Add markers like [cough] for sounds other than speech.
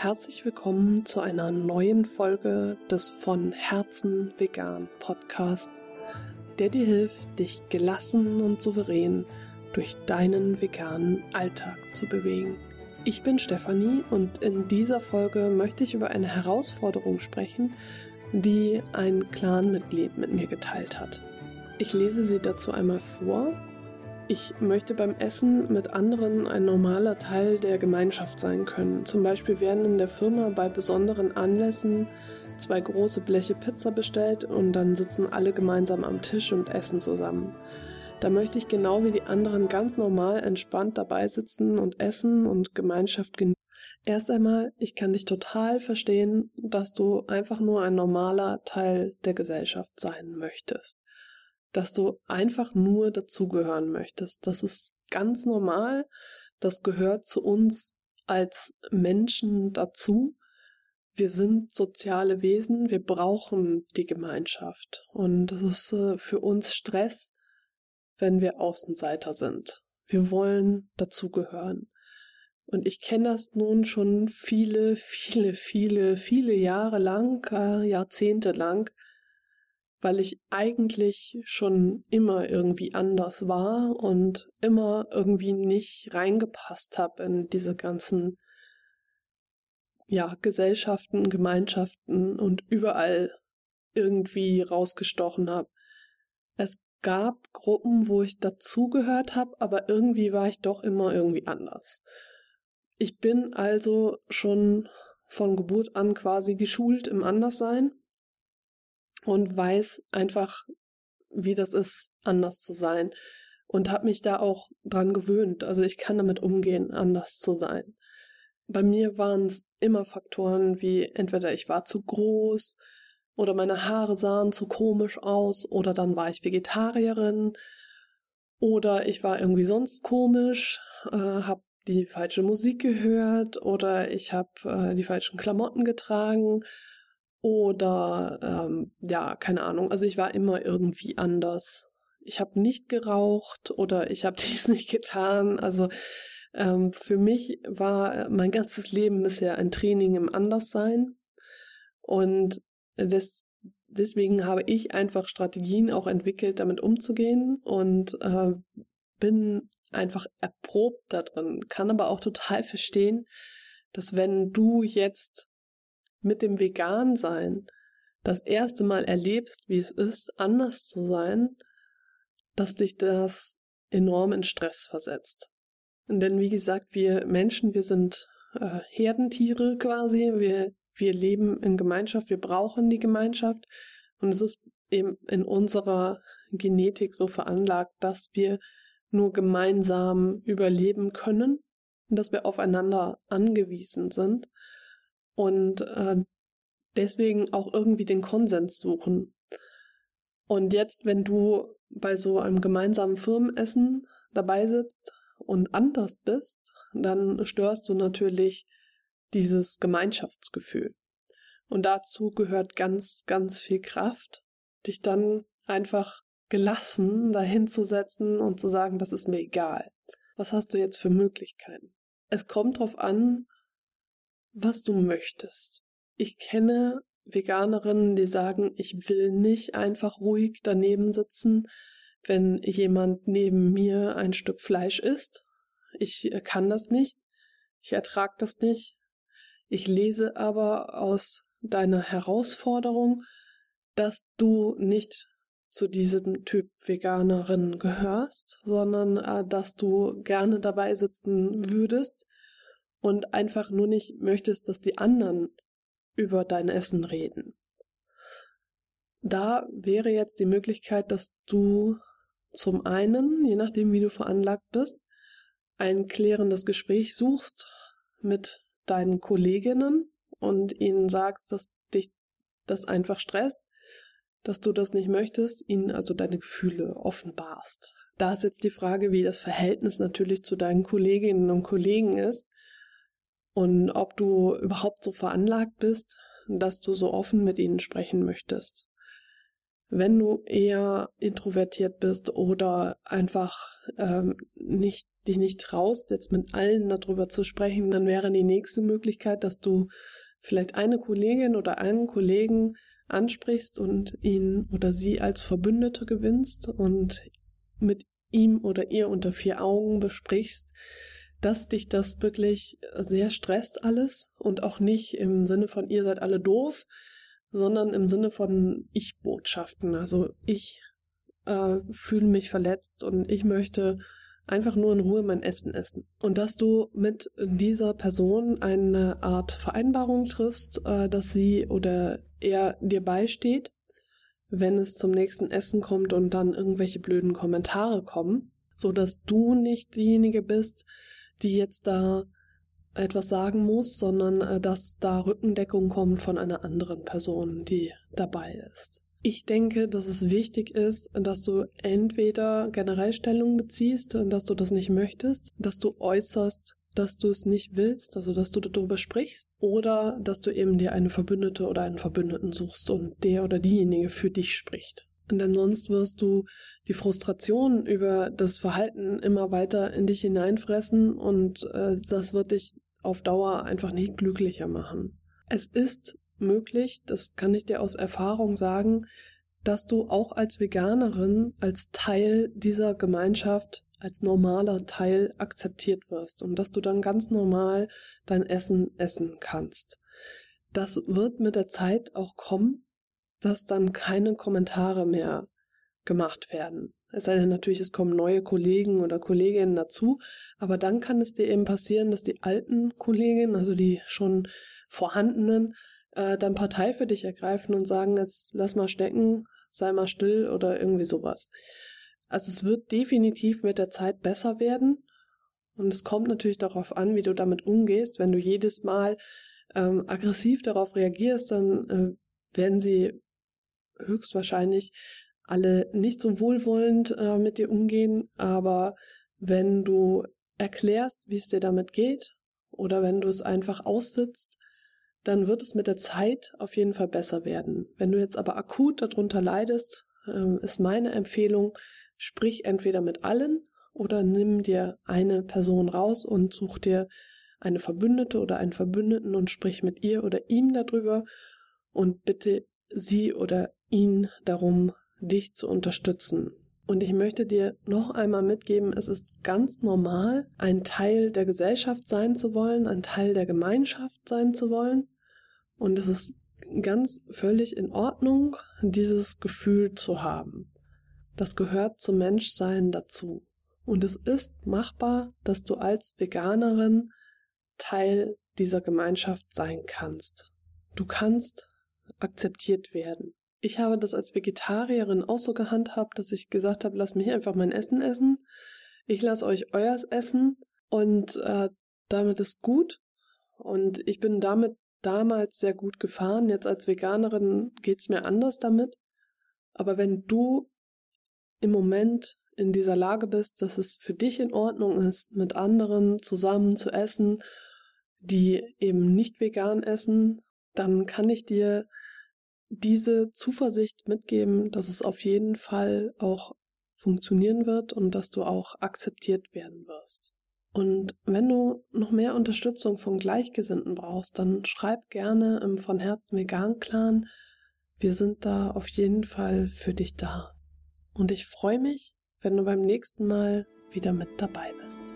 Herzlich willkommen zu einer neuen Folge des von Herzen vegan Podcasts, der dir hilft, dich gelassen und souverän durch deinen veganen Alltag zu bewegen. Ich bin Stefanie und in dieser Folge möchte ich über eine Herausforderung sprechen, die ein Clan-Mitglied mit mir geteilt hat. Ich lese sie dazu einmal vor ich möchte beim Essen mit anderen ein normaler Teil der Gemeinschaft sein können. Zum Beispiel werden in der Firma bei besonderen Anlässen zwei große Bleche Pizza bestellt und dann sitzen alle gemeinsam am Tisch und essen zusammen. Da möchte ich genau wie die anderen ganz normal entspannt dabei sitzen und essen und Gemeinschaft genießen. Erst einmal, ich kann dich total verstehen, dass du einfach nur ein normaler Teil der Gesellschaft sein möchtest dass du einfach nur dazugehören möchtest. Das ist ganz normal. Das gehört zu uns als Menschen dazu. Wir sind soziale Wesen. Wir brauchen die Gemeinschaft. Und das ist äh, für uns Stress, wenn wir Außenseiter sind. Wir wollen dazugehören. Und ich kenne das nun schon viele, [laughs] viele, viele, viele Jahre lang, äh, Jahrzehnte lang, weil ich eigentlich schon immer irgendwie anders war und immer irgendwie nicht reingepasst habe in diese ganzen ja, Gesellschaften, Gemeinschaften und überall irgendwie rausgestochen habe. Es gab Gruppen, wo ich dazugehört habe, aber irgendwie war ich doch immer irgendwie anders. Ich bin also schon von Geburt an quasi geschult im Anderssein und weiß einfach, wie das ist, anders zu sein. Und habe mich da auch dran gewöhnt. Also ich kann damit umgehen, anders zu sein. Bei mir waren es immer Faktoren wie entweder ich war zu groß oder meine Haare sahen zu komisch aus oder dann war ich Vegetarierin oder ich war irgendwie sonst komisch, äh, habe die falsche Musik gehört oder ich habe äh, die falschen Klamotten getragen oder ähm, ja, keine Ahnung. Also ich war immer irgendwie anders. Ich habe nicht geraucht oder ich habe [laughs] dies nicht getan. Also ähm, für mich war mein ganzes Leben bisher ein Training im Anderssein. Und das, deswegen habe ich einfach Strategien auch entwickelt, damit umzugehen und äh, bin einfach erprobt da drin, kann aber auch total verstehen, dass wenn du jetzt mit dem Vegan-Sein das erste Mal erlebst, wie es ist, anders zu sein, dass dich das enorm in Stress versetzt. Denn wie gesagt, wir Menschen, wir sind äh, Herdentiere quasi, wir, wir leben in Gemeinschaft, wir brauchen die Gemeinschaft. Und es ist eben in unserer Genetik so veranlagt, dass wir nur gemeinsam überleben können und dass wir aufeinander angewiesen sind und äh, deswegen auch irgendwie den Konsens suchen. Und jetzt, wenn du bei so einem gemeinsamen Firmenessen dabei sitzt und anders bist, dann störst du natürlich dieses Gemeinschaftsgefühl. Und dazu gehört ganz, ganz viel Kraft, dich dann einfach gelassen dahinzusetzen und zu sagen, das ist mir egal. Was hast du jetzt für Möglichkeiten? Es kommt darauf an, was du möchtest. Ich kenne Veganerinnen, die sagen, ich will nicht einfach ruhig daneben sitzen, wenn jemand neben mir ein Stück Fleisch isst. Ich kann das nicht. Ich ertrage das nicht. Ich lese aber aus deiner Herausforderung, dass du nicht zu diesem Typ Veganerin gehörst, sondern äh, dass du gerne dabei sitzen würdest und einfach nur nicht möchtest, dass die anderen über dein Essen reden. Da wäre jetzt die Möglichkeit, dass du zum einen, je nachdem wie du veranlagt bist, ein klärendes Gespräch suchst mit deinen Kolleginnen und ihnen sagst, dass dich das einfach stresst, dass du das nicht möchtest, ihnen also deine Gefühle offenbarst. Da ist jetzt die Frage, wie das Verhältnis natürlich zu deinen Kolleginnen und Kollegen ist und ob du überhaupt so veranlagt bist, dass du so offen mit ihnen sprechen möchtest. Wenn du eher introvertiert bist oder einfach ähm, nicht dich nicht traust, jetzt mit allen darüber zu sprechen, dann wäre die nächste Möglichkeit, dass du vielleicht eine Kollegin oder einen Kollegen ansprichst und ihn oder sie als Verbündete gewinnst und mit ihm oder ihr unter vier Augen besprichst, dass dich das wirklich sehr stresst alles und auch nicht im Sinne von ihr seid alle doof, sondern im Sinne von Ich-Botschaften. Also ich äh, fühle mich verletzt und ich möchte einfach nur in Ruhe mein Essen essen. Und dass du mit dieser Person eine Art Vereinbarung triffst, äh, dass sie oder er dir beisteht, wenn es zum nächsten Essen kommt und dann irgendwelche blöden Kommentare kommen, so dass du nicht diejenige bist, die jetzt da etwas sagen muss, sondern äh, dass da Rückendeckung kommt von einer anderen Person, die dabei ist. Ich denke, dass es wichtig ist, dass du entweder generell Stellung beziehst und dass du das nicht möchtest, dass du äußerst, dass du es nicht willst, also dass du darüber sprichst, oder dass du eben dir eine Verbündete oder einen Verbündeten suchst und der oder diejenige für dich spricht. Denn sonst wirst du die Frustration über das Verhalten immer weiter in dich hineinfressen und äh, das wird dich auf Dauer einfach nicht glücklicher machen. Es ist möglich, das kann ich dir aus Erfahrung sagen, dass du auch als Veganerin, als Teil dieser Gemeinschaft, als normaler Teil akzeptiert wirst und dass du dann ganz normal dein Essen essen kannst. Das wird mit der Zeit auch kommen, dass dann keine Kommentare mehr gemacht werden. Es sei denn natürlich, es kommen neue Kollegen oder Kolleginnen dazu, aber dann kann es dir eben passieren, dass die alten Kolleginnen, also die schon vorhandenen, äh, dann Partei für dich ergreifen und sagen, jetzt lass mal stecken, sei mal still oder irgendwie sowas. Also es wird definitiv mit der Zeit besser werden. Und es kommt natürlich darauf an, wie du damit umgehst. Wenn du jedes Mal ähm, aggressiv darauf reagierst, dann äh, werden sie höchstwahrscheinlich alle nicht so wohlwollend äh, mit dir umgehen. Aber wenn du erklärst, wie es dir damit geht, oder wenn du es einfach aussitzt dann wird es mit der Zeit auf jeden Fall besser werden. Wenn du jetzt aber akut darunter leidest, ähm, ist meine Empfehlung, sprich entweder mit allen oder nimm dir eine Person raus und such dir eine Verbündete oder einen Verbündeten und sprich mit ihr oder ihm darüber und bitte sie oder ihn darum, dich zu unterstützen. Und ich möchte dir noch einmal mitgeben, es ist ganz normal, ein Teil der Gesellschaft sein zu wollen, ein Teil der Gemeinschaft sein zu wollen. Und es ist ganz völlig in Ordnung, dieses Gefühl zu haben. Das gehört zum Menschsein dazu. Und es ist machbar, dass du als Veganerin Teil dieser Gemeinschaft sein kannst. Du kannst akzeptiert werden. Ich habe das als Vegetarierin auch so gehandhabt, dass ich gesagt habe, lass mich einfach mein Essen essen. Ich lasse euch euers essen und äh, damit ist gut. Und ich bin damit damals sehr gut gefahren. Jetzt als Veganerin geht's mir anders damit. Aber wenn du im Moment in dieser Lage bist, dass es für dich in Ordnung ist, mit anderen zusammen zu essen, die eben nicht vegan essen, dann kann ich dir diese Zuversicht mitgeben, dass es auf jeden Fall auch funktionieren wird und dass du auch akzeptiert werden wirst. Und wenn du noch mehr Unterstützung von Gleichgesinnten brauchst, dann schreib gerne im Von Herzen Vegan Clan. Wir sind da auf jeden Fall für dich da. Und ich freue mich, wenn du beim nächsten Mal wieder mit dabei bist.